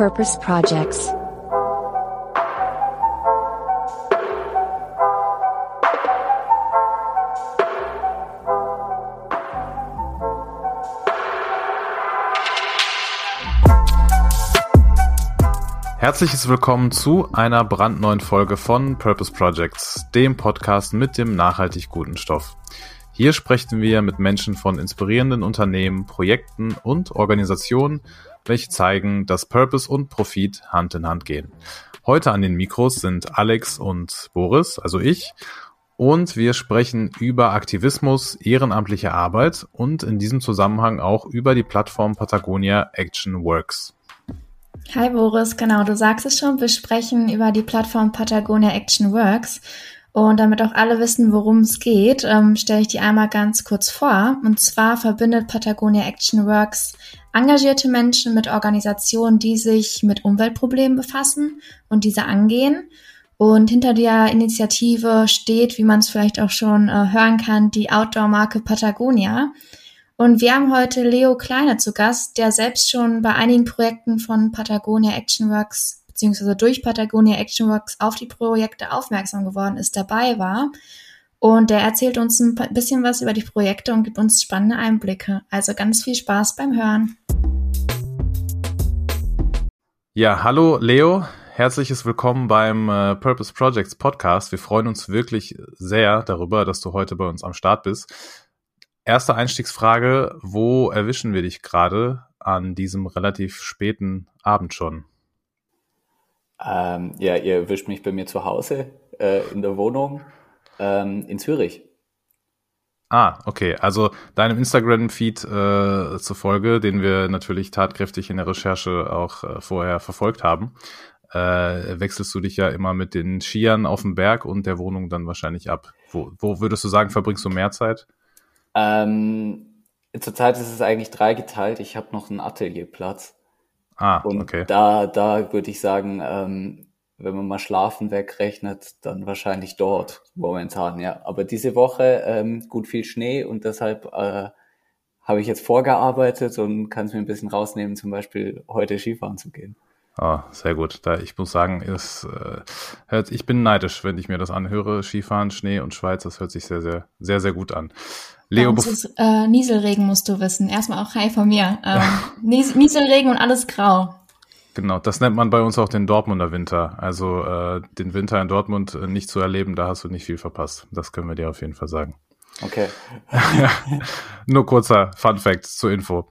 Purpose Projects. Herzliches Willkommen zu einer brandneuen Folge von Purpose Projects, dem Podcast mit dem nachhaltig guten Stoff. Hier sprechen wir mit Menschen von inspirierenden Unternehmen, Projekten und Organisationen, welche zeigen, dass Purpose und Profit Hand in Hand gehen. Heute an den Mikros sind Alex und Boris, also ich, und wir sprechen über Aktivismus, ehrenamtliche Arbeit und in diesem Zusammenhang auch über die Plattform Patagonia Action Works. Hi Boris, genau, du sagst es schon, wir sprechen über die Plattform Patagonia Action Works. Und damit auch alle wissen, worum es geht, ähm, stelle ich die einmal ganz kurz vor. Und zwar verbindet Patagonia Action Works engagierte Menschen mit Organisationen, die sich mit Umweltproblemen befassen und diese angehen. Und hinter der Initiative steht, wie man es vielleicht auch schon äh, hören kann, die Outdoor-Marke Patagonia. Und wir haben heute Leo Kleine zu Gast, der selbst schon bei einigen Projekten von Patagonia Action Works beziehungsweise durch Patagonia Action Works auf die Projekte aufmerksam geworden ist, dabei war. Und der erzählt uns ein bisschen was über die Projekte und gibt uns spannende Einblicke. Also ganz viel Spaß beim Hören. Ja, hallo Leo. Herzliches Willkommen beim äh, Purpose Projects Podcast. Wir freuen uns wirklich sehr darüber, dass du heute bei uns am Start bist erste Einstiegsfrage, wo erwischen wir dich gerade an diesem relativ späten Abend schon? Ähm, ja, ihr erwischt mich bei mir zu Hause äh, in der Wohnung ähm, in Zürich. Ah, okay. Also deinem Instagram-Feed äh, zufolge, den wir natürlich tatkräftig in der Recherche auch äh, vorher verfolgt haben, äh, wechselst du dich ja immer mit den Skiern auf dem Berg und der Wohnung dann wahrscheinlich ab. Wo, wo würdest du sagen, verbringst du mehr Zeit? Ähm, zurzeit ist es eigentlich dreigeteilt. Ich habe noch einen Atelierplatz. Ah, und okay. da, da würde ich sagen, ähm, wenn man mal Schlafen wegrechnet, dann wahrscheinlich dort momentan, ja. Aber diese Woche ähm, gut viel Schnee und deshalb äh, habe ich jetzt vorgearbeitet und kann es mir ein bisschen rausnehmen, zum Beispiel heute Skifahren zu gehen. Ah, sehr gut. Da, ich muss sagen, es, äh, hört, ich bin neidisch, wenn ich mir das anhöre. Skifahren, Schnee und Schweiz, das hört sich sehr, sehr, sehr, sehr gut an. Leo, ja, ist, äh, Nieselregen musst du wissen. Erstmal auch Hi von mir. Ähm, Nies Nieselregen und alles grau. Genau, das nennt man bei uns auch den Dortmunder Winter. Also äh, den Winter in Dortmund äh, nicht zu erleben, da hast du nicht viel verpasst. Das können wir dir auf jeden Fall sagen. Okay. nur kurzer Fun Fact zur Info.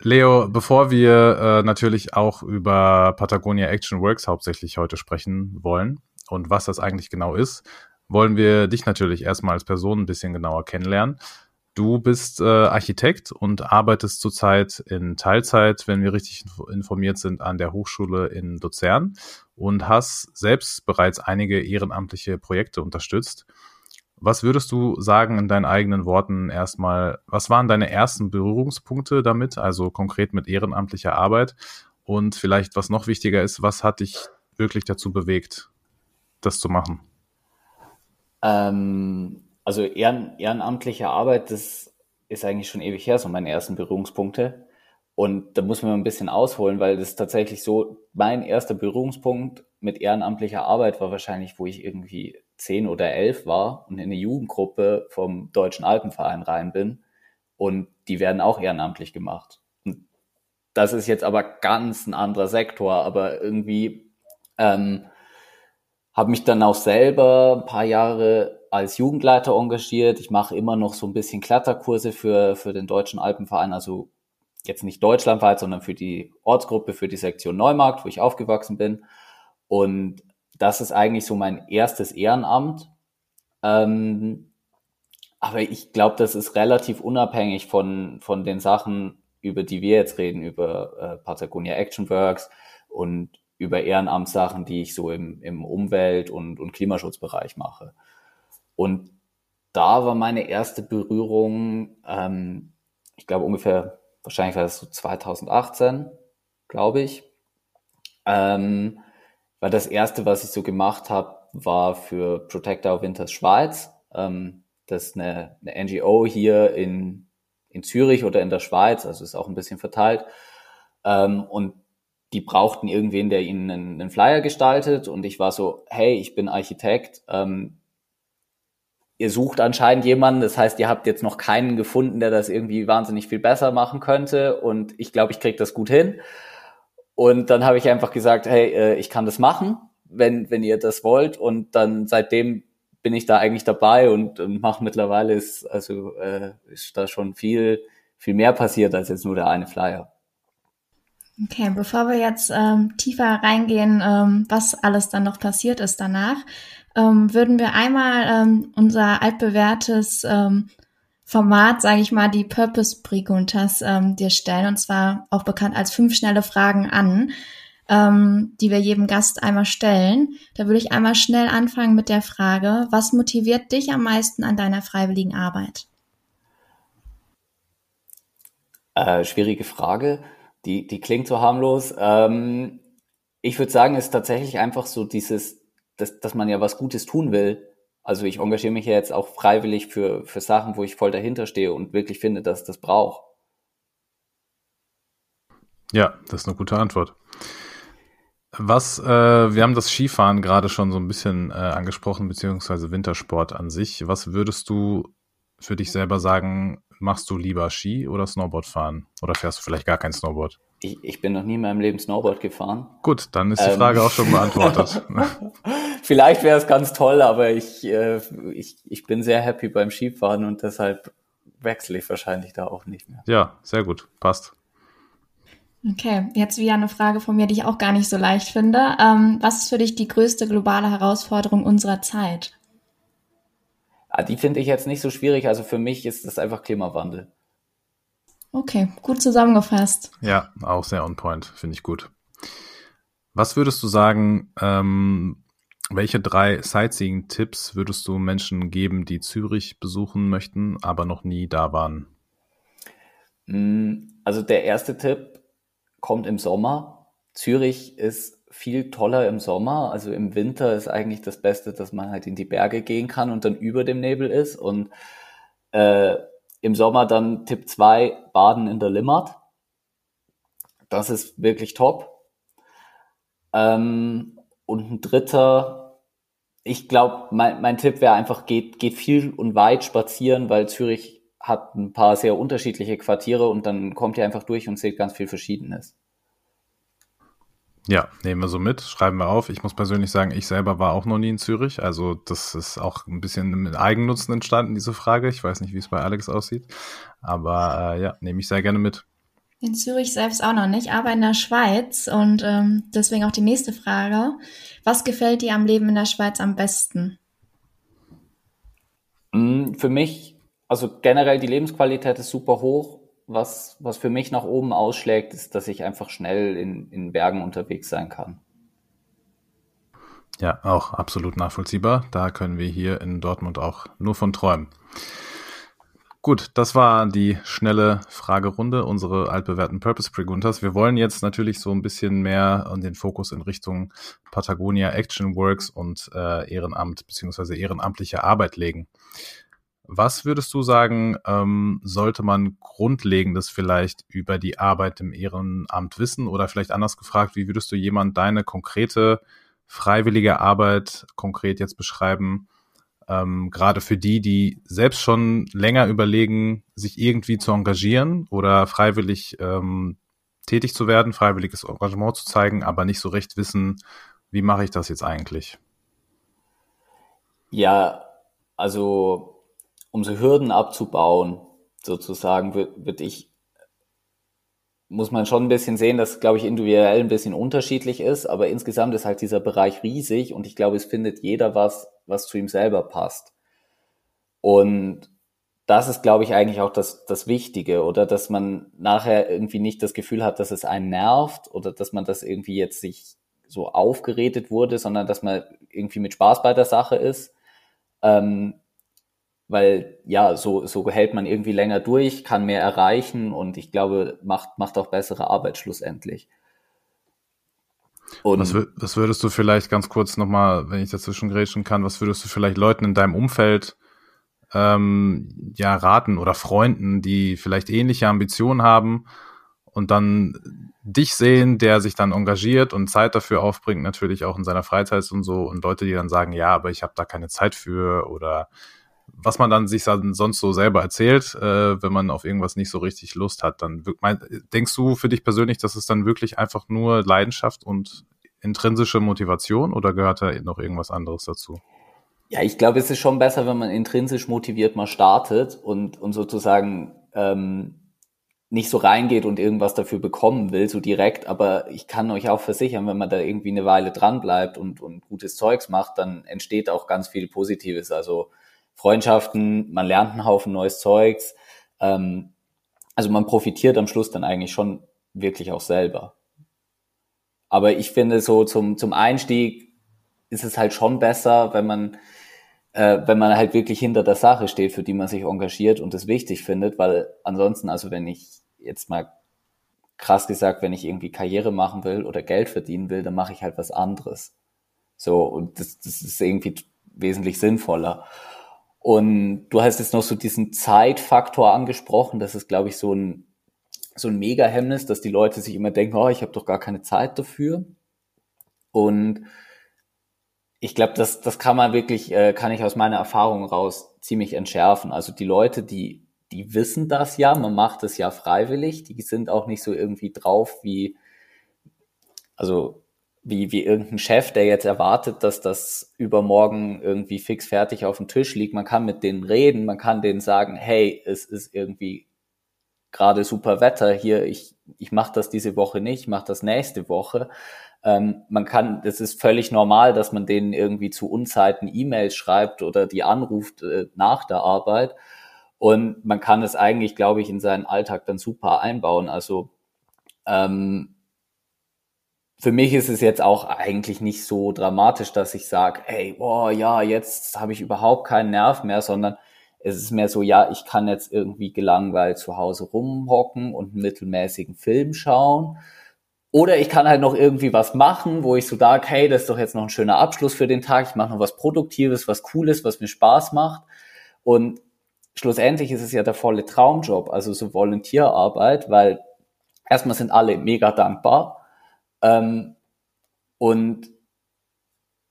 Leo, bevor wir äh, natürlich auch über Patagonia Action Works hauptsächlich heute sprechen wollen und was das eigentlich genau ist, wollen wir dich natürlich erstmal als Person ein bisschen genauer kennenlernen. Du bist äh, Architekt und arbeitest zurzeit in Teilzeit, wenn wir richtig informiert sind, an der Hochschule in Luzern und hast selbst bereits einige ehrenamtliche Projekte unterstützt. Was würdest du sagen in deinen eigenen Worten erstmal, was waren deine ersten Berührungspunkte damit, also konkret mit ehrenamtlicher Arbeit? Und vielleicht, was noch wichtiger ist, was hat dich wirklich dazu bewegt, das zu machen? Ähm, also ehren, ehrenamtliche Arbeit, das ist eigentlich schon ewig her, so meine ersten Berührungspunkte. Und da muss man ein bisschen ausholen, weil das tatsächlich so, mein erster Berührungspunkt mit ehrenamtlicher Arbeit war wahrscheinlich, wo ich irgendwie zehn oder elf war und in eine Jugendgruppe vom Deutschen Alpenverein rein bin. Und die werden auch ehrenamtlich gemacht. Und das ist jetzt aber ganz ein anderer Sektor, aber irgendwie ähm, habe mich dann auch selber ein paar Jahre als Jugendleiter engagiert. Ich mache immer noch so ein bisschen Kletterkurse für, für den Deutschen Alpenverein, also jetzt nicht deutschlandweit, sondern für die Ortsgruppe, für die Sektion Neumarkt, wo ich aufgewachsen bin. Und das ist eigentlich so mein erstes Ehrenamt. Ähm, aber ich glaube, das ist relativ unabhängig von, von den Sachen, über die wir jetzt reden, über äh, Patagonia Action Works und über Ehrenamtssachen, die ich so im, im Umwelt- und, und Klimaschutzbereich mache. Und da war meine erste Berührung, ähm, ich glaube ungefähr, wahrscheinlich war das so 2018, glaube ich. Ähm, weil das erste, was ich so gemacht habe, war für Protect Our Winters Schweiz. Ähm, das ist eine, eine NGO hier in, in Zürich oder in der Schweiz, also ist auch ein bisschen verteilt. Ähm, und die brauchten irgendwen, der ihnen einen, einen, Flyer gestaltet und ich war so, hey, ich bin Architekt, ähm, ihr sucht anscheinend jemanden, das heißt, ihr habt jetzt noch keinen gefunden, der das irgendwie wahnsinnig viel besser machen könnte und ich glaube, ich kriege das gut hin. Und dann habe ich einfach gesagt, hey, äh, ich kann das machen, wenn, wenn ihr das wollt. Und dann seitdem bin ich da eigentlich dabei und, und mache mittlerweile ist, also äh, ist da schon viel, viel mehr passiert als jetzt nur der eine Flyer. Okay, bevor wir jetzt ähm, tiefer reingehen, ähm, was alles dann noch passiert ist danach, ähm, würden wir einmal ähm, unser altbewährtes ähm, Format, sage ich mal, die Purpose Preguntas ähm, dir stellen, und zwar auch bekannt als fünf schnelle Fragen an, ähm, die wir jedem Gast einmal stellen. Da würde ich einmal schnell anfangen mit der Frage, was motiviert dich am meisten an deiner freiwilligen Arbeit? Äh, schwierige Frage die, die klingt so harmlos. Ähm, ich würde sagen, es ist tatsächlich einfach so dieses, dass, dass man ja was Gutes tun will. Also ich engagiere mich ja jetzt auch freiwillig für, für Sachen, wo ich voll dahinter stehe und wirklich finde, dass das braucht. Ja, das ist eine gute Antwort. Was, äh, wir haben das Skifahren gerade schon so ein bisschen äh, angesprochen, beziehungsweise Wintersport an sich. Was würdest du für dich selber sagen, machst du lieber Ski oder Snowboard fahren? Oder fährst du vielleicht gar kein Snowboard? Ich, ich bin noch nie in meinem Leben Snowboard gefahren. Gut, dann ist die ähm. Frage auch schon beantwortet. vielleicht wäre es ganz toll, aber ich, äh, ich, ich bin sehr happy beim Skifahren und deshalb wechsle ich wahrscheinlich da auch nicht mehr. Ja, sehr gut, passt. Okay, jetzt wieder eine Frage von mir, die ich auch gar nicht so leicht finde. Ähm, was ist für dich die größte globale Herausforderung unserer Zeit? Ah, die finde ich jetzt nicht so schwierig. Also für mich ist das einfach Klimawandel. Okay, gut zusammengefasst. Ja, auch sehr on point, finde ich gut. Was würdest du sagen, ähm, welche drei Sightseeing-Tipps würdest du Menschen geben, die Zürich besuchen möchten, aber noch nie da waren? Mm, also der erste Tipp kommt im Sommer. Zürich ist viel toller im Sommer. Also im Winter ist eigentlich das Beste, dass man halt in die Berge gehen kann und dann über dem Nebel ist. Und äh, im Sommer dann Tipp 2, Baden in der Limmat. Das ist wirklich top. Ähm, und ein dritter, ich glaube, mein, mein Tipp wäre einfach, geht, geht viel und weit spazieren, weil Zürich hat ein paar sehr unterschiedliche Quartiere und dann kommt ihr einfach durch und seht ganz viel Verschiedenes. Ja, nehmen wir so mit, schreiben wir auf. Ich muss persönlich sagen, ich selber war auch noch nie in Zürich. Also das ist auch ein bisschen mit Eigennutzen entstanden, diese Frage. Ich weiß nicht, wie es bei Alex aussieht. Aber äh, ja, nehme ich sehr gerne mit. In Zürich selbst auch noch nicht, aber in der Schweiz. Und ähm, deswegen auch die nächste Frage. Was gefällt dir am Leben in der Schweiz am besten? Mm, für mich, also generell die Lebensqualität ist super hoch was, was für mich nach oben ausschlägt, ist, dass ich einfach schnell in, in Bergen unterwegs sein kann. Ja, auch absolut nachvollziehbar. Da können wir hier in Dortmund auch nur von träumen. Gut, das war die schnelle Fragerunde, unsere altbewährten Purpose Preguntas. Wir wollen jetzt natürlich so ein bisschen mehr den Fokus in Richtung Patagonia Action Works und äh, Ehrenamt beziehungsweise ehrenamtliche Arbeit legen. Was würdest du sagen, ähm, sollte man Grundlegendes vielleicht über die Arbeit im Ehrenamt wissen? Oder vielleicht anders gefragt, wie würdest du jemand deine konkrete freiwillige Arbeit konkret jetzt beschreiben? Ähm, gerade für die, die selbst schon länger überlegen, sich irgendwie zu engagieren oder freiwillig ähm, tätig zu werden, freiwilliges Engagement zu zeigen, aber nicht so recht wissen, wie mache ich das jetzt eigentlich? Ja, also um so Hürden abzubauen, sozusagen, würde ich, muss man schon ein bisschen sehen, dass, glaube ich, individuell ein bisschen unterschiedlich ist, aber insgesamt ist halt dieser Bereich riesig und ich glaube, es findet jeder was, was zu ihm selber passt. Und das ist, glaube ich, eigentlich auch das, das Wichtige, oder dass man nachher irgendwie nicht das Gefühl hat, dass es einen nervt oder dass man das irgendwie jetzt sich so aufgeredet wurde, sondern dass man irgendwie mit Spaß bei der Sache ist. Ähm, weil ja, so, so hält man irgendwie länger durch, kann mehr erreichen und ich glaube, macht, macht auch bessere Arbeit schlussendlich. Und was, was würdest du vielleicht ganz kurz nochmal, wenn ich dazwischen grätschen kann, was würdest du vielleicht Leuten in deinem Umfeld ähm, ja raten oder Freunden, die vielleicht ähnliche Ambitionen haben und dann dich sehen, der sich dann engagiert und Zeit dafür aufbringt, natürlich auch in seiner Freizeit und so, und Leute, die dann sagen, ja, aber ich habe da keine Zeit für oder was man dann sich dann sonst so selber erzählt, äh, wenn man auf irgendwas nicht so richtig Lust hat, dann mein, denkst du für dich persönlich, dass es dann wirklich einfach nur Leidenschaft und intrinsische Motivation oder gehört da noch irgendwas anderes dazu? Ja, ich glaube, es ist schon besser, wenn man intrinsisch motiviert mal startet und, und sozusagen ähm, nicht so reingeht und irgendwas dafür bekommen will, so direkt. Aber ich kann euch auch versichern, wenn man da irgendwie eine Weile dran bleibt und, und gutes Zeugs macht, dann entsteht auch ganz viel Positives. Also Freundschaften, man lernt einen Haufen neues Zeugs. Ähm, also man profitiert am Schluss dann eigentlich schon wirklich auch selber. Aber ich finde so zum, zum Einstieg ist es halt schon besser, wenn man, äh, wenn man halt wirklich hinter der Sache steht, für die man sich engagiert und es wichtig findet, weil ansonsten, also wenn ich jetzt mal krass gesagt, wenn ich irgendwie Karriere machen will oder Geld verdienen will, dann mache ich halt was anderes. So, und das, das ist irgendwie wesentlich sinnvoller. Und du hast jetzt noch so diesen Zeitfaktor angesprochen. Das ist, glaube ich, so ein, so ein Mega-Hemmnis, dass die Leute sich immer denken, oh, ich habe doch gar keine Zeit dafür. Und ich glaube, das, das kann man wirklich, äh, kann ich aus meiner Erfahrung raus ziemlich entschärfen. Also die Leute, die, die wissen das ja, man macht es ja freiwillig, die sind auch nicht so irgendwie drauf wie, also wie, wie irgendein Chef, der jetzt erwartet, dass das übermorgen irgendwie fix fertig auf dem Tisch liegt. Man kann mit denen reden, man kann denen sagen, hey, es ist irgendwie gerade super Wetter hier, ich, ich mache das diese Woche nicht, ich mache das nächste Woche. Ähm, man kann, es ist völlig normal, dass man denen irgendwie zu Unzeiten E-Mails schreibt oder die anruft äh, nach der Arbeit. Und man kann es eigentlich, glaube ich, in seinen Alltag dann super einbauen. Also ähm, für mich ist es jetzt auch eigentlich nicht so dramatisch, dass ich sage, hey, boah, ja, jetzt habe ich überhaupt keinen Nerv mehr, sondern es ist mehr so, ja, ich kann jetzt irgendwie gelangweilt zu Hause rumhocken und einen mittelmäßigen Film schauen. Oder ich kann halt noch irgendwie was machen, wo ich so sage, hey, das ist doch jetzt noch ein schöner Abschluss für den Tag. Ich mache noch was Produktives, was Cooles, was mir Spaß macht. Und schlussendlich ist es ja der volle Traumjob, also so Volontierarbeit, weil erstmal sind alle mega dankbar ähm, und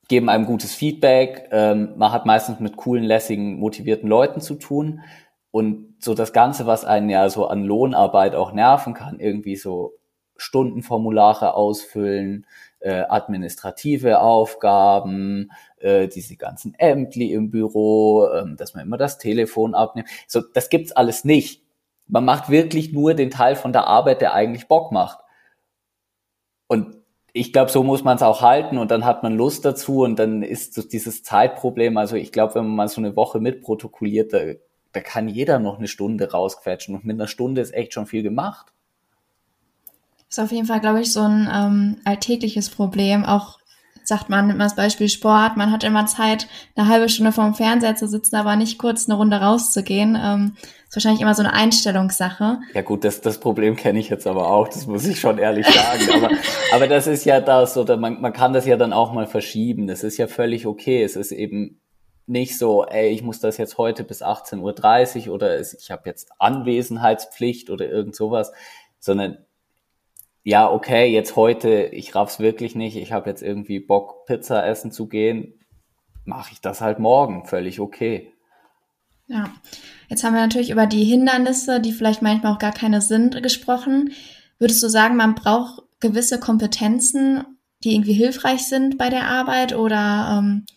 geben einem gutes Feedback. Ähm, man hat meistens mit coolen, lässigen, motivierten Leuten zu tun. Und so das Ganze, was einen ja so an Lohnarbeit auch nerven kann, irgendwie so Stundenformulare ausfüllen, äh, administrative Aufgaben, äh, diese ganzen Ämtli im Büro, äh, dass man immer das Telefon abnimmt. So, das gibt's alles nicht. Man macht wirklich nur den Teil von der Arbeit, der eigentlich Bock macht. Und ich glaube, so muss man es auch halten und dann hat man Lust dazu und dann ist so dieses Zeitproblem, also ich glaube, wenn man mal so eine Woche mitprotokolliert, da, da kann jeder noch eine Stunde rausquetschen und mit einer Stunde ist echt schon viel gemacht. Ist auf jeden Fall, glaube ich, so ein ähm, alltägliches Problem, auch sagt man, nimmt man das Beispiel Sport, man hat immer Zeit, eine halbe Stunde vorm Fernseher zu sitzen, aber nicht kurz eine Runde rauszugehen. Ähm, ist wahrscheinlich immer so eine Einstellungssache. Ja gut, das, das Problem kenne ich jetzt aber auch, das muss ich schon ehrlich sagen. aber, aber das ist ja das, oder man, man kann das ja dann auch mal verschieben. Das ist ja völlig okay. Es ist eben nicht so, ey, ich muss das jetzt heute bis 18.30 Uhr oder ich habe jetzt Anwesenheitspflicht oder irgend sowas, sondern ja, okay, jetzt heute, ich raff's wirklich nicht, ich habe jetzt irgendwie Bock, Pizza essen zu gehen, mache ich das halt morgen, völlig okay. Ja, jetzt haben wir natürlich über die Hindernisse, die vielleicht manchmal auch gar keine sind, gesprochen. Würdest du sagen, man braucht gewisse Kompetenzen, die irgendwie hilfreich sind bei der Arbeit oder ähm,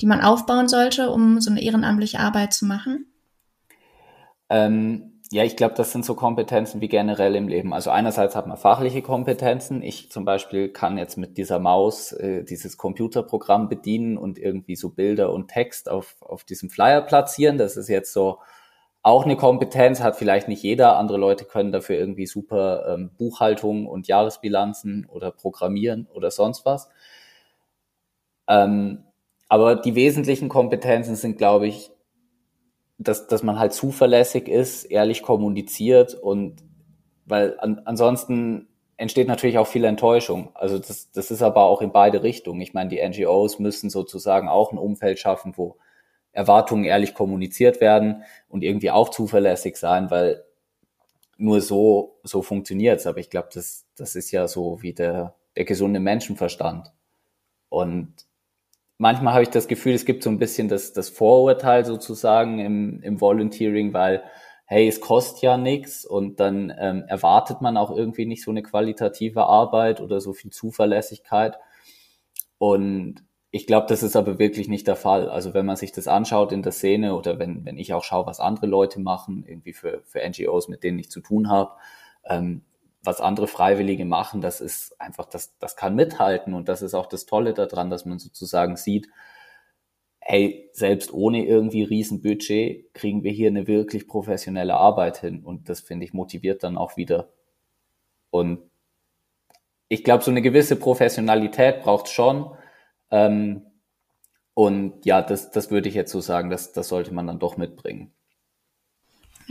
die man aufbauen sollte, um so eine ehrenamtliche Arbeit zu machen? Ähm, ja, ich glaube, das sind so Kompetenzen wie generell im Leben. Also einerseits hat man fachliche Kompetenzen. Ich zum Beispiel kann jetzt mit dieser Maus äh, dieses Computerprogramm bedienen und irgendwie so Bilder und Text auf, auf diesem Flyer platzieren. Das ist jetzt so auch eine Kompetenz, hat vielleicht nicht jeder. Andere Leute können dafür irgendwie super ähm, Buchhaltung und Jahresbilanzen oder Programmieren oder sonst was. Ähm, aber die wesentlichen Kompetenzen sind, glaube ich, dass, dass man halt zuverlässig ist, ehrlich kommuniziert und weil an, ansonsten entsteht natürlich auch viel Enttäuschung. Also das, das ist aber auch in beide Richtungen. Ich meine, die NGOs müssen sozusagen auch ein Umfeld schaffen, wo Erwartungen ehrlich kommuniziert werden und irgendwie auch zuverlässig sein, weil nur so, so funktioniert's. Aber ich glaube, das, das ist ja so wie der, der gesunde Menschenverstand. Und manchmal habe ich das Gefühl, es gibt so ein bisschen das, das Vorurteil sozusagen im, im Volunteering, weil, hey, es kostet ja nichts und dann ähm, erwartet man auch irgendwie nicht so eine qualitative Arbeit oder so viel Zuverlässigkeit. Und ich glaube, das ist aber wirklich nicht der Fall. Also wenn man sich das anschaut in der Szene oder wenn, wenn ich auch schaue, was andere Leute machen, irgendwie für, für NGOs, mit denen ich zu tun habe, ähm, was andere Freiwillige machen, das ist einfach, das, das kann mithalten und das ist auch das Tolle daran, dass man sozusagen sieht, hey, selbst ohne irgendwie Riesenbudget kriegen wir hier eine wirklich professionelle Arbeit hin und das finde ich motiviert dann auch wieder. Und ich glaube, so eine gewisse Professionalität braucht schon, ähm, und ja, das, das würde ich jetzt so sagen, das, das sollte man dann doch mitbringen.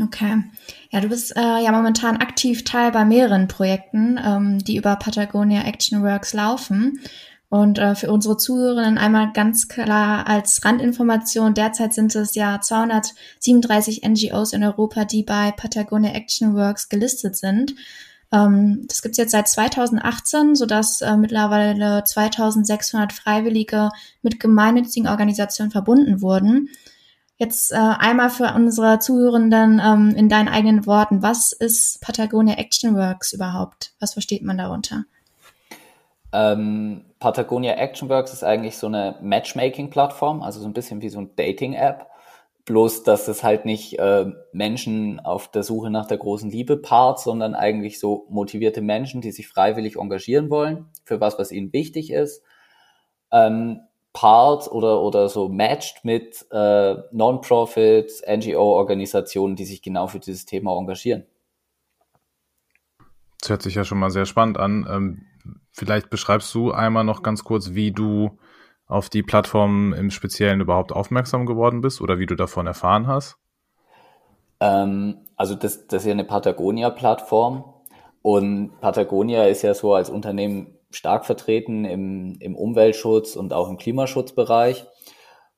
Okay. Ja, du bist äh, ja momentan aktiv Teil bei mehreren Projekten, ähm, die über Patagonia Action Works laufen. Und äh, für unsere Zuhörerinnen einmal ganz klar als Randinformation, derzeit sind es ja 237 NGOs in Europa, die bei Patagonia Action Works gelistet sind. Ähm, das gibt's jetzt seit 2018, sodass äh, mittlerweile 2600 Freiwillige mit gemeinnützigen Organisationen verbunden wurden. Jetzt äh, einmal für unsere Zuhörenden ähm, in deinen eigenen Worten. Was ist Patagonia Action Works überhaupt? Was versteht man darunter? Ähm, Patagonia Action Works ist eigentlich so eine Matchmaking-Plattform, also so ein bisschen wie so ein Dating-App. Bloß, dass es halt nicht äh, Menschen auf der Suche nach der großen Liebe paart, sondern eigentlich so motivierte Menschen, die sich freiwillig engagieren wollen für was, was ihnen wichtig ist. Ähm, paart oder, oder so matched mit äh, Non-Profit, NGO-Organisationen, die sich genau für dieses Thema engagieren. Das hört sich ja schon mal sehr spannend an. Ähm, vielleicht beschreibst du einmal noch ganz kurz, wie du auf die Plattform im Speziellen überhaupt aufmerksam geworden bist oder wie du davon erfahren hast? Ähm, also das, das ist ja eine Patagonia-Plattform und Patagonia ist ja so als Unternehmen stark vertreten im, im Umweltschutz und auch im Klimaschutzbereich.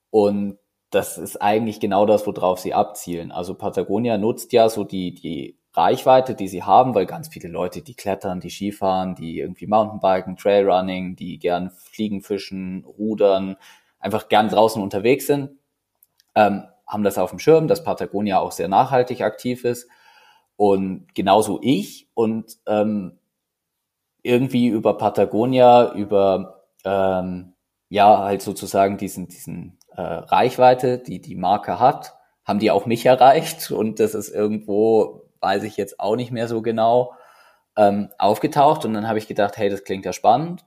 Und das ist eigentlich genau das, worauf sie abzielen. Also Patagonia nutzt ja so die, die Reichweite, die sie haben, weil ganz viele Leute, die klettern, die Skifahren, die irgendwie Mountainbiken, Trailrunning, die gern fliegen, fischen, rudern, einfach gern draußen unterwegs sind, ähm, haben das auf dem Schirm, dass Patagonia auch sehr nachhaltig aktiv ist. Und genauso ich und ähm, irgendwie über Patagonia, über ähm, ja halt sozusagen diesen, diesen äh, Reichweite, die die Marke hat, haben die auch mich erreicht und das ist irgendwo weiß ich jetzt auch nicht mehr so genau, ähm, aufgetaucht und dann habe ich gedacht, hey, das klingt ja spannend.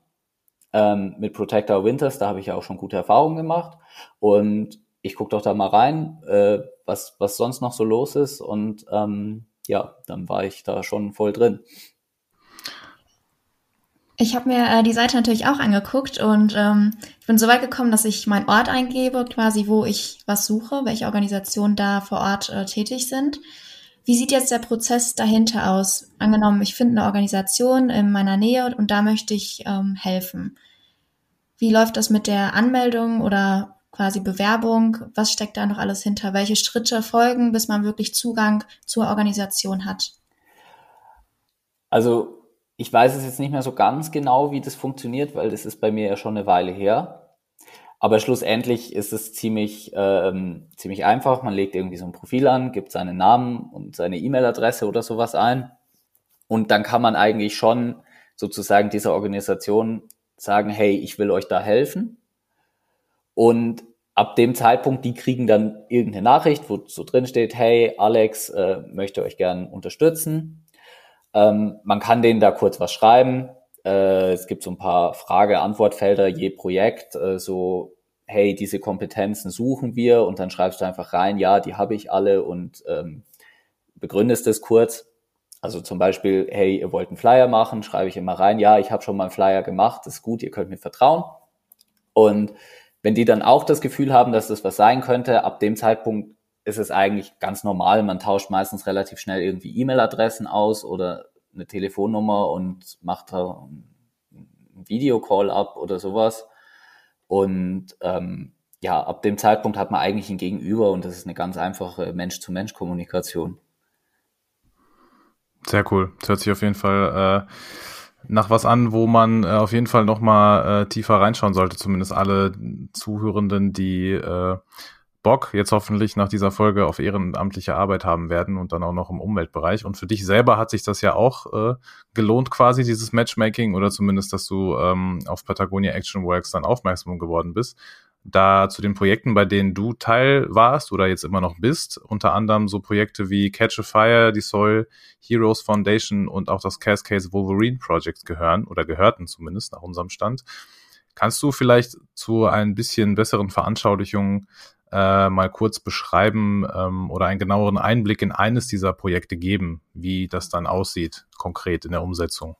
Ähm, mit Protector Winters, da habe ich ja auch schon gute Erfahrungen gemacht und ich gucke doch da mal rein, äh, was, was sonst noch so los ist und ähm, ja, dann war ich da schon voll drin. Ich habe mir äh, die Seite natürlich auch angeguckt und ähm, ich bin so weit gekommen, dass ich meinen Ort eingebe, quasi wo ich was suche, welche Organisationen da vor Ort äh, tätig sind. Wie sieht jetzt der Prozess dahinter aus? Angenommen, ich finde eine Organisation in meiner Nähe und da möchte ich ähm, helfen. Wie läuft das mit der Anmeldung oder quasi Bewerbung? Was steckt da noch alles hinter? Welche Schritte folgen, bis man wirklich Zugang zur Organisation hat? Also ich weiß es jetzt nicht mehr so ganz genau, wie das funktioniert, weil das ist bei mir ja schon eine Weile her. Aber schlussendlich ist es ziemlich, ähm, ziemlich einfach. Man legt irgendwie so ein Profil an, gibt seinen Namen und seine E-Mail-Adresse oder sowas ein. Und dann kann man eigentlich schon sozusagen dieser Organisation sagen, hey, ich will euch da helfen. Und ab dem Zeitpunkt, die kriegen dann irgendeine Nachricht, wo so drin steht, hey, Alex äh, möchte euch gern unterstützen. Ähm, man kann denen da kurz was schreiben. Äh, es gibt so ein paar Frage-Antwortfelder je Projekt, äh, so hey, diese Kompetenzen suchen wir und dann schreibst du einfach rein, ja, die habe ich alle und ähm, begründest es kurz. Also zum Beispiel, hey, ihr wollt einen Flyer machen, schreibe ich immer rein, ja, ich habe schon mal einen Flyer gemacht, das ist gut, ihr könnt mir vertrauen. Und wenn die dann auch das Gefühl haben, dass das was sein könnte, ab dem Zeitpunkt ist es eigentlich ganz normal. Man tauscht meistens relativ schnell irgendwie E-Mail-Adressen aus oder eine Telefonnummer und macht da einen Videocall ab oder sowas. Und ähm, ja, ab dem Zeitpunkt hat man eigentlich ein Gegenüber und das ist eine ganz einfache Mensch-zu-Mensch-Kommunikation. Sehr cool. Das hört sich auf jeden Fall äh, nach was an, wo man äh, auf jeden Fall noch mal äh, tiefer reinschauen sollte. Zumindest alle Zuhörenden, die äh, Bock jetzt hoffentlich nach dieser Folge auf ehrenamtliche Arbeit haben werden und dann auch noch im Umweltbereich. Und für dich selber hat sich das ja auch äh, gelohnt quasi, dieses Matchmaking oder zumindest, dass du ähm, auf Patagonia Action Works dann aufmerksam geworden bist da zu den Projekten, bei denen du Teil warst oder jetzt immer noch bist, unter anderem so Projekte wie Catch a Fire, die Soil Heroes Foundation und auch das Cascades Wolverine Project gehören oder gehörten zumindest nach unserem Stand. Kannst du vielleicht zu ein bisschen besseren Veranschaulichungen äh, mal kurz beschreiben ähm, oder einen genaueren Einblick in eines dieser Projekte geben, wie das dann aussieht, konkret in der Umsetzung?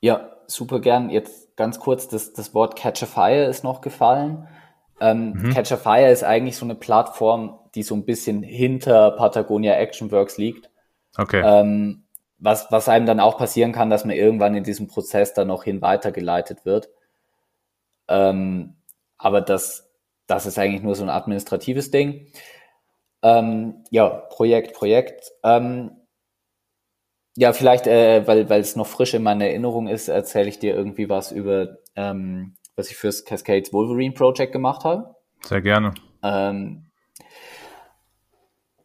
Ja, super gern. Jetzt ganz kurz, das, das Wort Catch a Fire ist noch gefallen. Ähm, mhm. Catch a Fire ist eigentlich so eine Plattform, die so ein bisschen hinter Patagonia Action Works liegt. Okay. Ähm, was, was einem dann auch passieren kann, dass man irgendwann in diesem Prozess dann noch hin weitergeleitet wird. Ähm, aber das, das ist eigentlich nur so ein administratives Ding. Ähm, ja, Projekt, Projekt. Ähm, ja, vielleicht, äh, weil es noch frisch in meiner Erinnerung ist, erzähle ich dir irgendwie was über ähm, was ich fürs Cascades Wolverine Project gemacht habe. Sehr gerne. Ähm,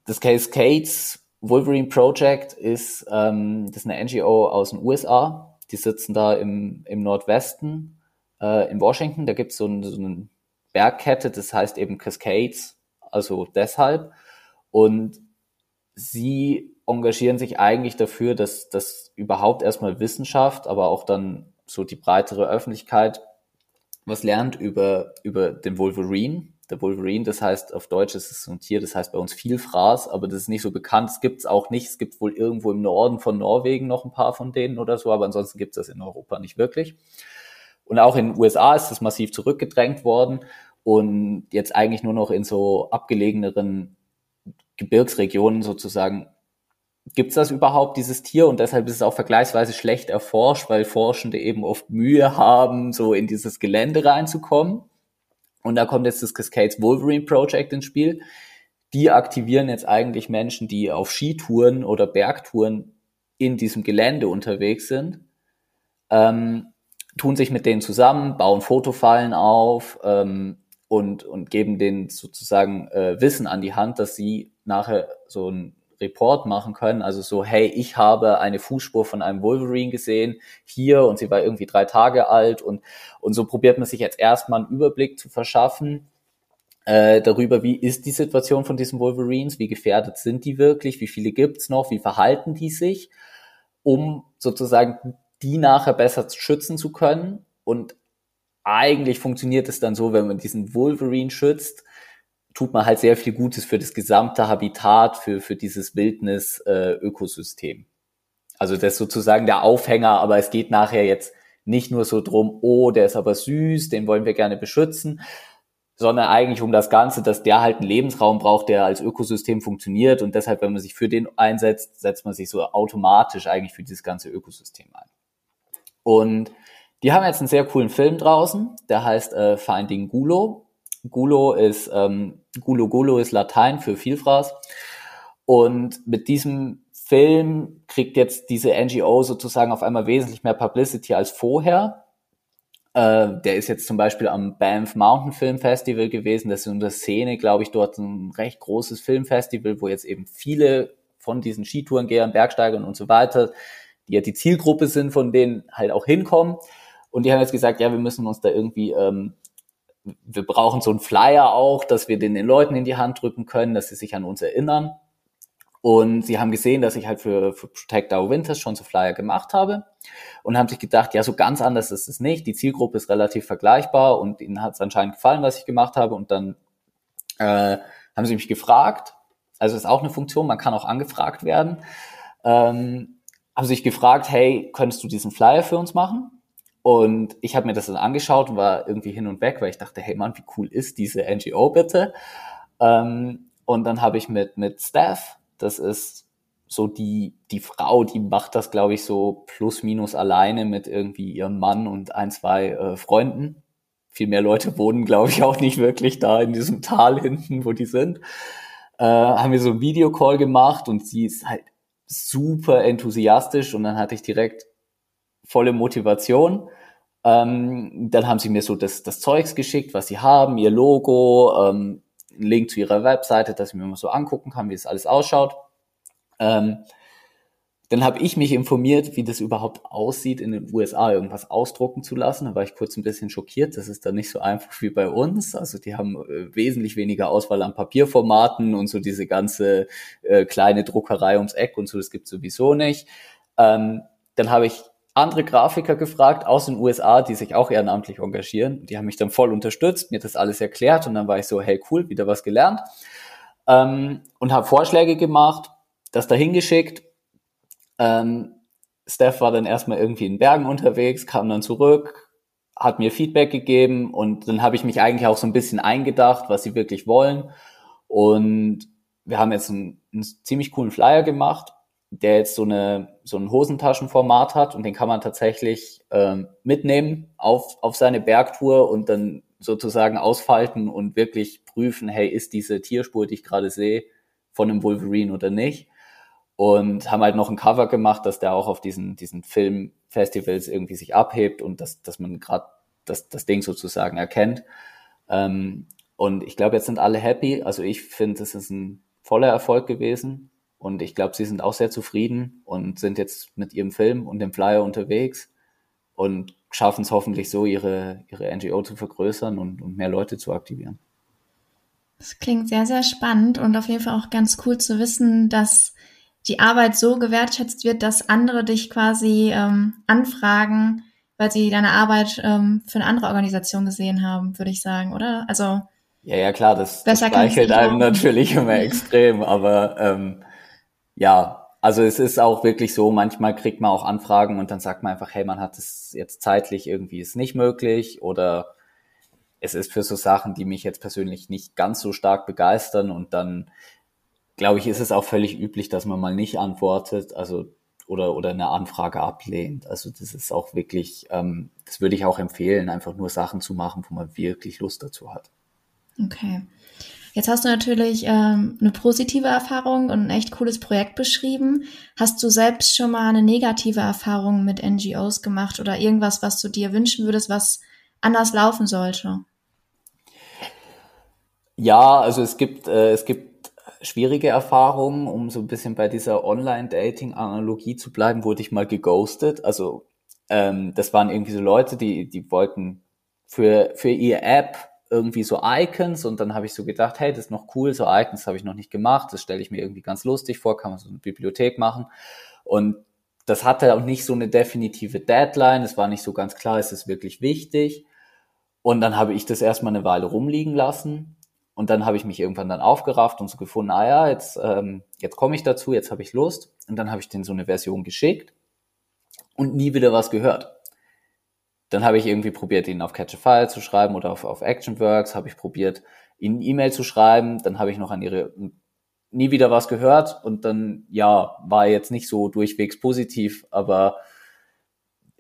das Cascades Wolverine Project ist, ähm, das ist eine NGO aus den USA. Die sitzen da im, im Nordwesten äh, in Washington. Da gibt es so, ein, so eine Bergkette, das heißt eben Cascades, also deshalb. Und sie engagieren sich eigentlich dafür, dass, dass überhaupt erstmal Wissenschaft, aber auch dann so die breitere Öffentlichkeit was lernt über, über den Wolverine. Der Wolverine, das heißt, auf Deutsch ist es ein Tier, das heißt bei uns Vielfraß, aber das ist nicht so bekannt. Es gibt es auch nicht. Es gibt wohl irgendwo im Norden von Norwegen noch ein paar von denen oder so, aber ansonsten gibt es das in Europa nicht wirklich. Und auch in den USA ist es massiv zurückgedrängt worden und jetzt eigentlich nur noch in so abgelegeneren Gebirgsregionen sozusagen gibt es das überhaupt, dieses Tier? Und deshalb ist es auch vergleichsweise schlecht erforscht, weil Forschende eben oft Mühe haben, so in dieses Gelände reinzukommen. Und da kommt jetzt das Cascades Wolverine Project ins Spiel. Die aktivieren jetzt eigentlich Menschen, die auf Skitouren oder Bergtouren in diesem Gelände unterwegs sind, ähm, tun sich mit denen zusammen, bauen Fotofallen auf ähm, und, und geben denen sozusagen äh, Wissen an die Hand, dass sie nachher so ein Report machen können. Also so, hey, ich habe eine Fußspur von einem Wolverine gesehen hier und sie war irgendwie drei Tage alt und, und so probiert man sich jetzt erstmal einen Überblick zu verschaffen äh, darüber, wie ist die Situation von diesen Wolverines, wie gefährdet sind die wirklich, wie viele gibt's noch, wie verhalten die sich, um sozusagen die nachher besser schützen zu können. Und eigentlich funktioniert es dann so, wenn man diesen Wolverine schützt, tut man halt sehr viel Gutes für das gesamte Habitat, für, für dieses Wildnis-Ökosystem. Äh, also das ist sozusagen der Aufhänger, aber es geht nachher jetzt nicht nur so drum, oh, der ist aber süß, den wollen wir gerne beschützen, sondern eigentlich um das Ganze, dass der halt einen Lebensraum braucht, der als Ökosystem funktioniert und deshalb, wenn man sich für den einsetzt, setzt man sich so automatisch eigentlich für dieses ganze Ökosystem ein. Und die haben jetzt einen sehr coolen Film draußen, der heißt äh, Finding Gulo Gulo ist, ähm, Gulo Gulo ist Latein für Vielfraß. Und mit diesem Film kriegt jetzt diese NGO sozusagen auf einmal wesentlich mehr Publicity als vorher. Äh, der ist jetzt zum Beispiel am Banff Mountain Film Festival gewesen. Das ist in der Szene, glaube ich, dort ein recht großes Filmfestival, wo jetzt eben viele von diesen Skitourengehern, Bergsteigern und so weiter, die ja die Zielgruppe sind, von denen halt auch hinkommen. Und die haben jetzt gesagt, ja, wir müssen uns da irgendwie ähm, wir brauchen so einen Flyer auch, dass wir den den Leuten in die Hand drücken können, dass sie sich an uns erinnern. Und sie haben gesehen, dass ich halt für, für Protect Our Winters schon so Flyer gemacht habe und haben sich gedacht, ja, so ganz anders ist es nicht. Die Zielgruppe ist relativ vergleichbar und ihnen hat es anscheinend gefallen, was ich gemacht habe. Und dann äh, haben sie mich gefragt, also ist auch eine Funktion, man kann auch angefragt werden, ähm, haben sich gefragt, hey, könntest du diesen Flyer für uns machen? Und ich habe mir das dann angeschaut und war irgendwie hin und weg, weil ich dachte, hey Mann, wie cool ist diese NGO bitte? Ähm, und dann habe ich mit, mit Steph, das ist so die, die Frau, die macht das, glaube ich, so plus minus alleine mit irgendwie ihrem Mann und ein, zwei äh, Freunden. Viel mehr Leute wohnen, glaube ich, auch nicht wirklich da in diesem Tal hinten, wo die sind. Äh, haben wir so einen Videocall gemacht und sie ist halt super enthusiastisch und dann hatte ich direkt volle Motivation. Ähm, dann haben sie mir so das, das Zeugs geschickt, was sie haben, ihr Logo, ähm, einen Link zu ihrer Webseite, dass ich mir mal so angucken kann, wie es alles ausschaut. Ähm, dann habe ich mich informiert, wie das überhaupt aussieht, in den USA irgendwas ausdrucken zu lassen. Da war ich kurz ein bisschen schockiert. Das ist dann nicht so einfach wie bei uns. Also die haben äh, wesentlich weniger Auswahl an Papierformaten und so diese ganze äh, kleine Druckerei ums Eck und so, das gibt sowieso nicht. Ähm, dann habe ich andere Grafiker gefragt aus den USA, die sich auch ehrenamtlich engagieren. Die haben mich dann voll unterstützt, mir das alles erklärt und dann war ich so, hey cool, wieder was gelernt. Ähm, und habe Vorschläge gemacht, das dahin geschickt ähm, Steph war dann erstmal irgendwie in Bergen unterwegs, kam dann zurück, hat mir Feedback gegeben und dann habe ich mich eigentlich auch so ein bisschen eingedacht, was sie wirklich wollen. Und wir haben jetzt einen, einen ziemlich coolen Flyer gemacht, der jetzt so eine so ein Hosentaschenformat hat und den kann man tatsächlich ähm, mitnehmen auf auf seine Bergtour und dann sozusagen ausfalten und wirklich prüfen, hey, ist diese Tierspur, die ich gerade sehe, von einem Wolverine oder nicht? Und haben halt noch ein Cover gemacht, dass der auch auf diesen, diesen Filmfestivals irgendwie sich abhebt und dass, dass man gerade das, das Ding sozusagen erkennt. Ähm, und ich glaube, jetzt sind alle happy. Also ich finde, es ist ein voller Erfolg gewesen. Und ich glaube, sie sind auch sehr zufrieden und sind jetzt mit ihrem Film und dem Flyer unterwegs und schaffen es hoffentlich so, ihre, ihre NGO zu vergrößern und, und mehr Leute zu aktivieren. Das klingt sehr, sehr spannend und auf jeden Fall auch ganz cool zu wissen, dass die Arbeit so gewertschätzt wird, dass andere dich quasi ähm, anfragen, weil sie deine Arbeit ähm, für eine andere Organisation gesehen haben, würde ich sagen, oder? Also ja, ja, klar, das, das streichelt einem natürlich immer extrem, aber ähm, ja, also es ist auch wirklich so, manchmal kriegt man auch Anfragen und dann sagt man einfach, hey, man hat es jetzt zeitlich irgendwie ist nicht möglich oder es ist für so Sachen, die mich jetzt persönlich nicht ganz so stark begeistern und dann glaube ich, ist es auch völlig üblich, dass man mal nicht antwortet, also oder oder eine Anfrage ablehnt. Also das ist auch wirklich, ähm, das würde ich auch empfehlen, einfach nur Sachen zu machen, wo man wirklich Lust dazu hat. Okay. Jetzt hast du natürlich ähm, eine positive Erfahrung und ein echt cooles Projekt beschrieben. Hast du selbst schon mal eine negative Erfahrung mit NGOs gemacht oder irgendwas, was du dir wünschen würdest, was anders laufen sollte? Ja, also es gibt äh, es gibt schwierige Erfahrung, um so ein bisschen bei dieser Online-Dating-Analogie zu bleiben, wurde ich mal geghostet. Also ähm, das waren irgendwie so Leute, die, die wollten für, für ihr App irgendwie so Icons und dann habe ich so gedacht, hey, das ist noch cool, so Icons habe ich noch nicht gemacht, das stelle ich mir irgendwie ganz lustig vor, kann man so eine Bibliothek machen. Und das hatte auch nicht so eine definitive Deadline, es war nicht so ganz klar, ist es wirklich wichtig. Und dann habe ich das erstmal eine Weile rumliegen lassen und dann habe ich mich irgendwann dann aufgerafft und so gefunden, ah ja, jetzt, ähm, jetzt komme ich dazu, jetzt habe ich Lust. Und dann habe ich denen so eine Version geschickt und nie wieder was gehört. Dann habe ich irgendwie probiert, ihnen auf Catch a File zu schreiben oder auf, auf Actionworks, habe ich probiert, ihnen E-Mail zu schreiben, dann habe ich noch an ihre nie wieder was gehört und dann, ja, war jetzt nicht so durchwegs positiv, aber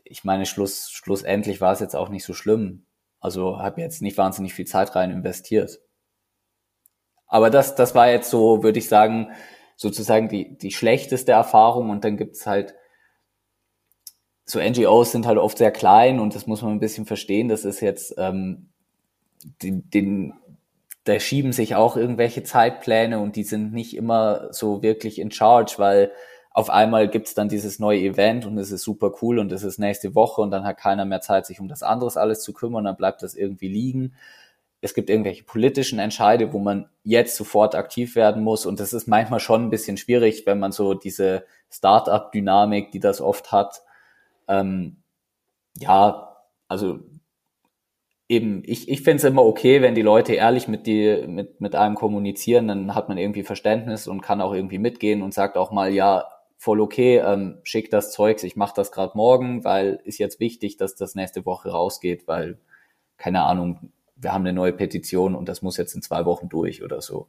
ich meine, Schluss, schlussendlich war es jetzt auch nicht so schlimm. Also habe jetzt nicht wahnsinnig viel Zeit rein investiert. Aber das, das war jetzt so, würde ich sagen, sozusagen die, die schlechteste Erfahrung. Und dann gibt's halt, so NGOs sind halt oft sehr klein und das muss man ein bisschen verstehen. Das ist jetzt, ähm, den, den, da schieben sich auch irgendwelche Zeitpläne und die sind nicht immer so wirklich in charge, weil auf einmal gibt's dann dieses neue Event und es ist super cool und es ist nächste Woche und dann hat keiner mehr Zeit, sich um das anderes alles zu kümmern, dann bleibt das irgendwie liegen es gibt irgendwelche politischen Entscheide, wo man jetzt sofort aktiv werden muss. Und das ist manchmal schon ein bisschen schwierig, wenn man so diese Start-up-Dynamik, die das oft hat, ähm, ja, also eben, ich, ich finde es immer okay, wenn die Leute ehrlich mit, die, mit, mit einem kommunizieren, dann hat man irgendwie Verständnis und kann auch irgendwie mitgehen und sagt auch mal, ja, voll okay, ähm, schick das Zeugs, ich mache das gerade morgen, weil ist jetzt wichtig, dass das nächste Woche rausgeht, weil, keine Ahnung, wir haben eine neue Petition und das muss jetzt in zwei Wochen durch oder so.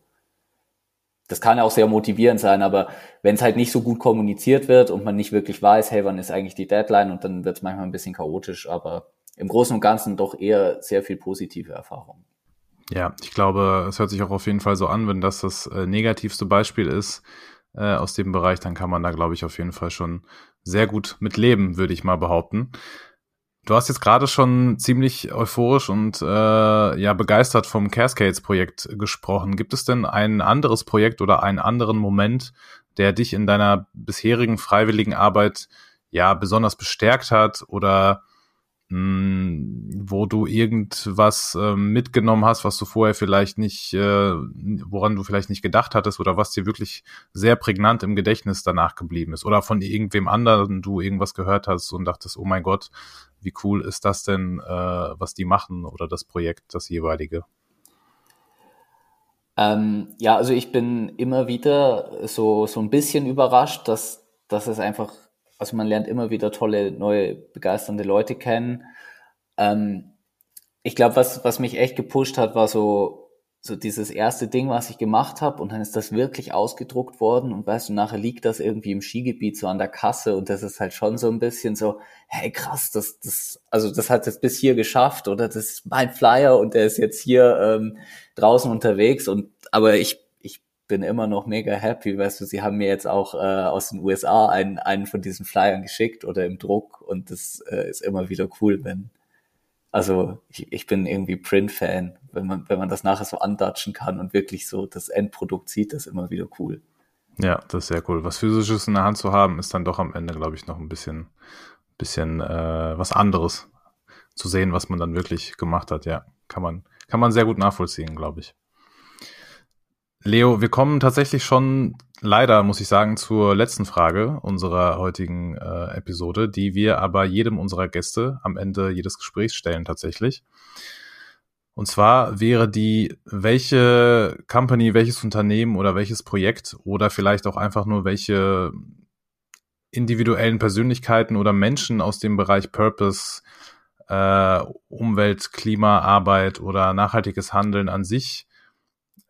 Das kann auch sehr motivierend sein, aber wenn es halt nicht so gut kommuniziert wird und man nicht wirklich weiß, hey, wann ist eigentlich die Deadline und dann wird es manchmal ein bisschen chaotisch, aber im Großen und Ganzen doch eher sehr viel positive Erfahrungen. Ja, ich glaube, es hört sich auch auf jeden Fall so an, wenn das das äh, negativste Beispiel ist, äh, aus dem Bereich, dann kann man da, glaube ich, auf jeden Fall schon sehr gut mit leben, würde ich mal behaupten. Du hast jetzt gerade schon ziemlich euphorisch und äh, ja begeistert vom Cascades-Projekt gesprochen. Gibt es denn ein anderes Projekt oder einen anderen Moment, der dich in deiner bisherigen freiwilligen Arbeit ja besonders bestärkt hat oder mh, hm, wo du irgendwas äh, mitgenommen hast, was du vorher vielleicht nicht, äh, woran du vielleicht nicht gedacht hattest oder was dir wirklich sehr prägnant im Gedächtnis danach geblieben ist oder von irgendwem anderen du irgendwas gehört hast und dachtest, oh mein Gott, wie cool ist das denn, äh, was die machen oder das Projekt, das jeweilige? Ähm, ja, also ich bin immer wieder so, so ein bisschen überrascht, dass, dass es einfach also man lernt immer wieder tolle, neue, begeisternde Leute kennen. Ähm, ich glaube, was, was mich echt gepusht hat, war so, so dieses erste Ding, was ich gemacht habe und dann ist das wirklich ausgedruckt worden und weißt du, nachher liegt das irgendwie im Skigebiet so an der Kasse und das ist halt schon so ein bisschen so, hey krass, das, das, also das hat es bis hier geschafft oder das ist mein Flyer und der ist jetzt hier ähm, draußen unterwegs und aber ich bin immer noch mega happy, weißt du, sie haben mir jetzt auch äh, aus den USA einen, einen von diesen Flyern geschickt oder im Druck und das äh, ist immer wieder cool, wenn, also ich, ich bin irgendwie Print-Fan, wenn man, wenn man das nachher so andatschen kann und wirklich so das Endprodukt sieht, das ist immer wieder cool. Ja, das ist sehr cool. Was physisches in der Hand zu haben, ist dann doch am Ende, glaube ich, noch ein bisschen, bisschen äh, was anderes zu sehen, was man dann wirklich gemacht hat. Ja, kann man, kann man sehr gut nachvollziehen, glaube ich. Leo, wir kommen tatsächlich schon leider, muss ich sagen, zur letzten Frage unserer heutigen äh, Episode, die wir aber jedem unserer Gäste am Ende jedes Gesprächs stellen tatsächlich. Und zwar wäre die, welche Company, welches Unternehmen oder welches Projekt oder vielleicht auch einfach nur welche individuellen Persönlichkeiten oder Menschen aus dem Bereich Purpose, äh, Umwelt, Klimaarbeit oder nachhaltiges Handeln an sich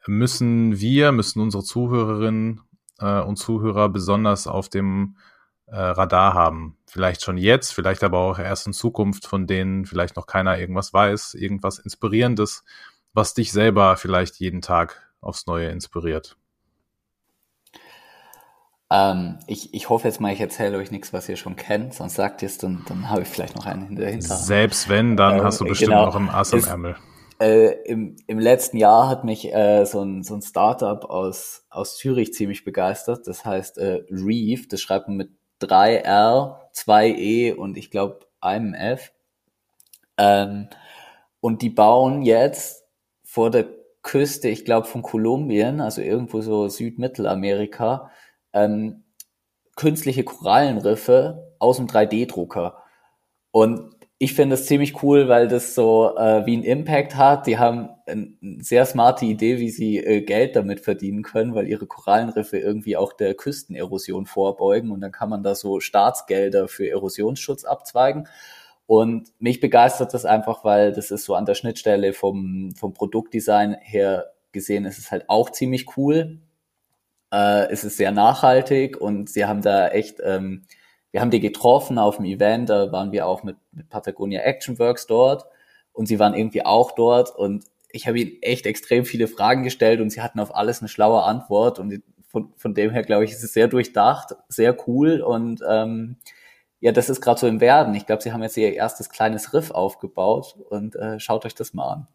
müssen wir, müssen unsere Zuhörerinnen äh, und Zuhörer besonders auf dem äh, Radar haben. Vielleicht schon jetzt, vielleicht aber auch erst in Zukunft, von denen vielleicht noch keiner irgendwas weiß, irgendwas Inspirierendes, was dich selber vielleicht jeden Tag aufs Neue inspiriert. Ähm, ich, ich hoffe jetzt mal, ich erzähle euch nichts, was ihr schon kennt, sonst sagt ihr es, dann, dann habe ich vielleicht noch einen dahinter. Selbst wenn, dann äh, hast du bestimmt genau. noch einen Ass im Ärmel. Äh, im, Im letzten Jahr hat mich äh, so, ein, so ein Startup aus, aus Zürich ziemlich begeistert. Das heißt äh, Reef, das schreibt man mit 3R, 2E und ich glaube einem F. Ähm, und die bauen jetzt vor der Küste, ich glaube von Kolumbien, also irgendwo so Südmittelamerika, ähm, künstliche Korallenriffe aus dem 3D-Drucker. Und ich finde das ziemlich cool, weil das so äh, wie ein Impact hat. Die haben eine sehr smarte Idee, wie sie äh, Geld damit verdienen können, weil ihre Korallenriffe irgendwie auch der Küstenerosion vorbeugen und dann kann man da so Staatsgelder für Erosionsschutz abzweigen. Und mich begeistert das einfach, weil das ist so an der Schnittstelle vom, vom Produktdesign her gesehen, ist es halt auch ziemlich cool. Äh, es ist sehr nachhaltig und sie haben da echt ähm, wir haben die getroffen auf dem Event, da waren wir auch mit, mit Patagonia Action Works dort und sie waren irgendwie auch dort und ich habe ihnen echt extrem viele Fragen gestellt und sie hatten auf alles eine schlaue Antwort und von, von dem her glaube ich, ist es sehr durchdacht, sehr cool und ähm, ja, das ist gerade so im Werden. Ich glaube, sie haben jetzt ihr erstes kleines Riff aufgebaut und äh, schaut euch das mal an.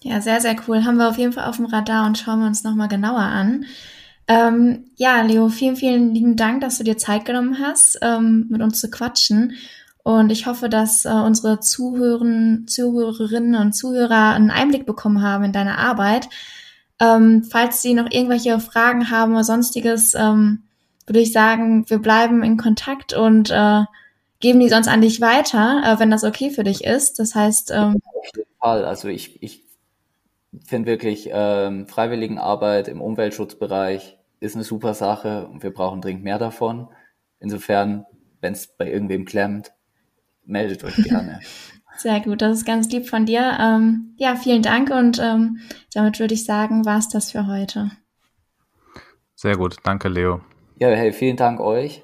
Ja, sehr, sehr cool. Haben wir auf jeden Fall auf dem Radar und schauen wir uns nochmal genauer an. Ähm, ja, Leo, vielen, vielen lieben Dank, dass du dir Zeit genommen hast, ähm, mit uns zu quatschen. Und ich hoffe, dass äh, unsere Zuhören, Zuhörerinnen und Zuhörer einen Einblick bekommen haben in deine Arbeit. Ähm, falls sie noch irgendwelche Fragen haben oder sonstiges, ähm, würde ich sagen, wir bleiben in Kontakt und äh, geben die sonst an dich weiter, äh, wenn das okay für dich ist. Das heißt, ähm, auf jeden Fall. Also ich, ich finde wirklich ähm, Freiwilligenarbeit im Umweltschutzbereich ist eine super Sache und wir brauchen dringend mehr davon. Insofern, wenn es bei irgendwem klemmt, meldet euch gerne. Sehr gut, das ist ganz lieb von dir. Ähm, ja, vielen Dank und ähm, damit würde ich sagen, war es das für heute. Sehr gut, danke Leo. Ja, hey, vielen Dank euch.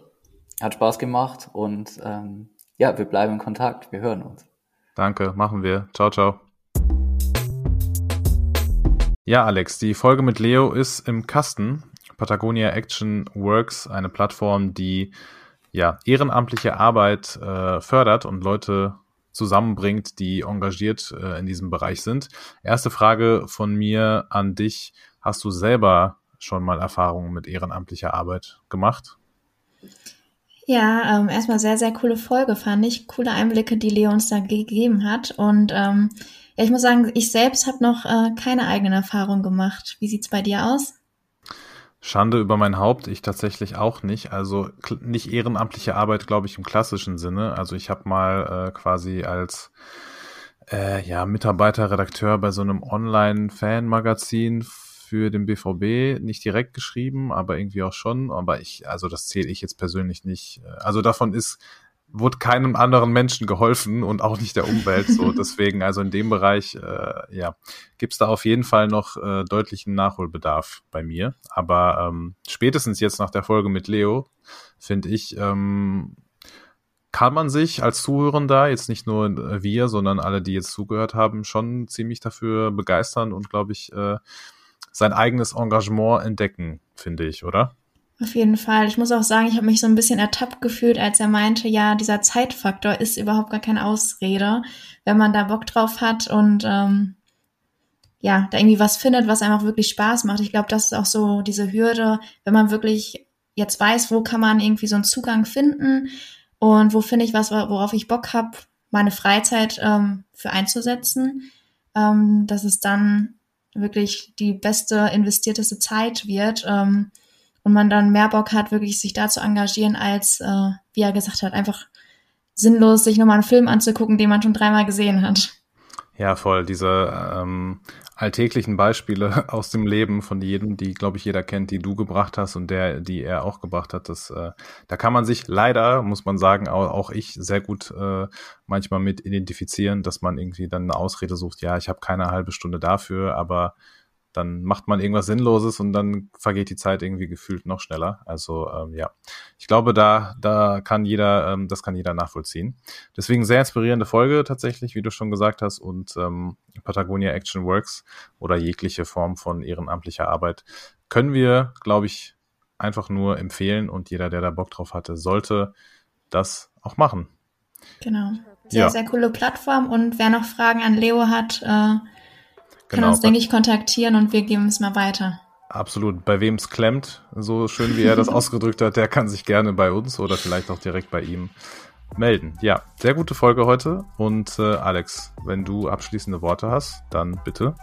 Hat Spaß gemacht und ähm, ja, wir bleiben in Kontakt. Wir hören uns. Danke, machen wir. Ciao, ciao. Ja, Alex, die Folge mit Leo ist im Kasten. Patagonia Action Works, eine Plattform, die ja ehrenamtliche Arbeit äh, fördert und Leute zusammenbringt, die engagiert äh, in diesem Bereich sind. Erste Frage von mir an dich. Hast du selber schon mal Erfahrungen mit ehrenamtlicher Arbeit gemacht? Ja, ähm, erstmal sehr, sehr coole Folge fand ich. Coole Einblicke, die Leo uns da gegeben hat. Und ähm, ja, ich muss sagen, ich selbst habe noch äh, keine eigenen Erfahrungen gemacht. Wie sieht's bei dir aus? Schande über mein Haupt, ich tatsächlich auch nicht. Also nicht ehrenamtliche Arbeit, glaube ich, im klassischen Sinne. Also ich habe mal äh, quasi als äh, ja, Mitarbeiter, Redakteur bei so einem Online-Fan-Magazin für den BVB nicht direkt geschrieben, aber irgendwie auch schon. Aber ich, also das zähle ich jetzt persönlich nicht. Also davon ist, wurde keinem anderen Menschen geholfen und auch nicht der Umwelt. So, deswegen, also in dem Bereich, äh, ja, gibt's da auf jeden Fall noch äh, deutlichen Nachholbedarf bei mir. Aber ähm, spätestens jetzt nach der Folge mit Leo, finde ich, ähm, kann man sich als Zuhörender, jetzt nicht nur wir, sondern alle, die jetzt zugehört haben, schon ziemlich dafür begeistern und, glaube ich, äh, sein eigenes Engagement entdecken, finde ich, oder? Auf jeden Fall. Ich muss auch sagen, ich habe mich so ein bisschen ertappt gefühlt, als er meinte, ja, dieser Zeitfaktor ist überhaupt gar keine Ausrede, wenn man da Bock drauf hat und ähm, ja, da irgendwie was findet, was einem auch wirklich Spaß macht. Ich glaube, das ist auch so diese Hürde, wenn man wirklich jetzt weiß, wo kann man irgendwie so einen Zugang finden und wo finde ich was, worauf ich Bock habe, meine Freizeit ähm, für einzusetzen, ähm, dass es dann wirklich die beste, investierteste Zeit wird ähm, und man dann mehr Bock hat, wirklich sich da zu engagieren, als, äh, wie er gesagt hat, einfach sinnlos sich nochmal einen Film anzugucken, den man schon dreimal gesehen hat. Ja, voll. Diese ähm, alltäglichen Beispiele aus dem Leben von jedem, die, glaube ich, jeder kennt, die du gebracht hast und der, die er auch gebracht hat. Das, äh, da kann man sich leider, muss man sagen, auch, auch ich sehr gut äh, manchmal mit identifizieren, dass man irgendwie dann eine Ausrede sucht, ja, ich habe keine halbe Stunde dafür, aber dann macht man irgendwas Sinnloses und dann vergeht die Zeit irgendwie gefühlt noch schneller. Also ähm, ja, ich glaube, da, da kann jeder, ähm, das kann jeder nachvollziehen. Deswegen sehr inspirierende Folge tatsächlich, wie du schon gesagt hast, und ähm, Patagonia Action Works oder jegliche Form von ehrenamtlicher Arbeit können wir, glaube ich, einfach nur empfehlen und jeder, der da Bock drauf hatte, sollte das auch machen. Genau. Sehr, ja. sehr coole Plattform und wer noch Fragen an Leo hat, äh, kann genau. uns, denke ich, kontaktieren und wir geben es mal weiter. Absolut. Bei wem es klemmt, so schön wie er das ausgedrückt hat, der kann sich gerne bei uns oder vielleicht auch direkt bei ihm melden. Ja, sehr gute Folge heute. Und äh, Alex, wenn du abschließende Worte hast, dann bitte.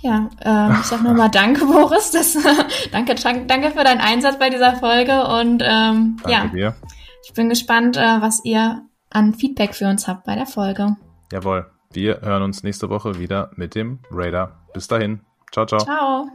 Ja, äh, ich sag nochmal Danke, Boris. Das, danke, danke für deinen Einsatz bei dieser Folge. Und ähm, danke ja, dir. ich bin gespannt, äh, was ihr an Feedback für uns habt bei der Folge. Jawohl. Wir hören uns nächste Woche wieder mit dem Raider. Bis dahin. Ciao, ciao. Ciao.